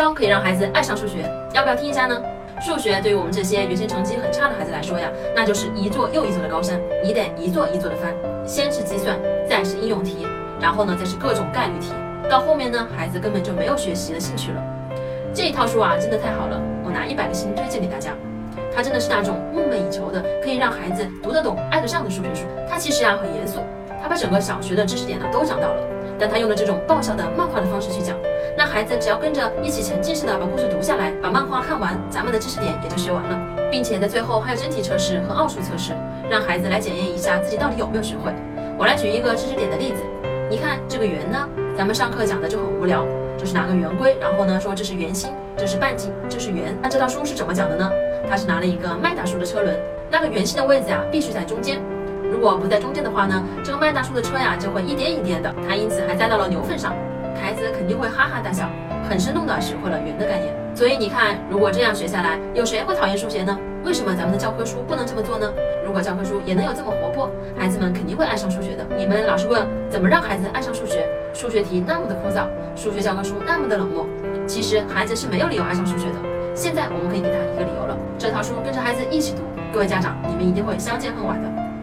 招可以让孩子爱上数学，要不要听一下呢？数学对于我们这些原先成绩很差的孩子来说呀，那就是一座又一座的高山，你得一座一座的翻。先是计算，再是应用题，然后呢，再是各种概率题。到后面呢，孩子根本就没有学习的兴趣了。这一套书啊，真的太好了，我拿一百个星推荐给大家。它真的是那种梦寐以求的，可以让孩子读得懂、爱得上的数学书。它其实啊很严肃，它把整个小学的知识点呢都讲到了，但它用了这种爆笑的漫画的方式去讲。孩子只要跟着一起沉浸式的把故事读下来，把漫画看完，咱们的知识点也就学完了，并且在最后还有真题测试和奥数测试，让孩子来检验一下自己到底有没有学会。我来举一个知识点的例子，你看这个圆呢，咱们上课讲的就很无聊，就是拿个圆规，然后呢说这是圆心，这是半径，这是圆。那这套书是怎么讲的呢？它是拿了一个麦大叔的车轮，那个圆心的位置啊必须在中间，如果不在中间的话呢，这个麦大叔的车呀就会一颠一颠的，它因此还栽到了牛粪上。子肯定会哈哈大笑，很生动地学会了圆的概念。所以你看，如果这样学下来，有谁会讨厌数学呢？为什么咱们的教科书不能这么做呢？如果教科书也能有这么活泼，孩子们肯定会爱上数学的。你们老是问怎么让孩子爱上数学，数学题那么的枯燥，数学教科书那么的冷漠，其实孩子是没有理由爱上数学的。现在我们可以给他一个理由了，这套书跟着孩子一起读，各位家长，你们一定会相见恨晚的。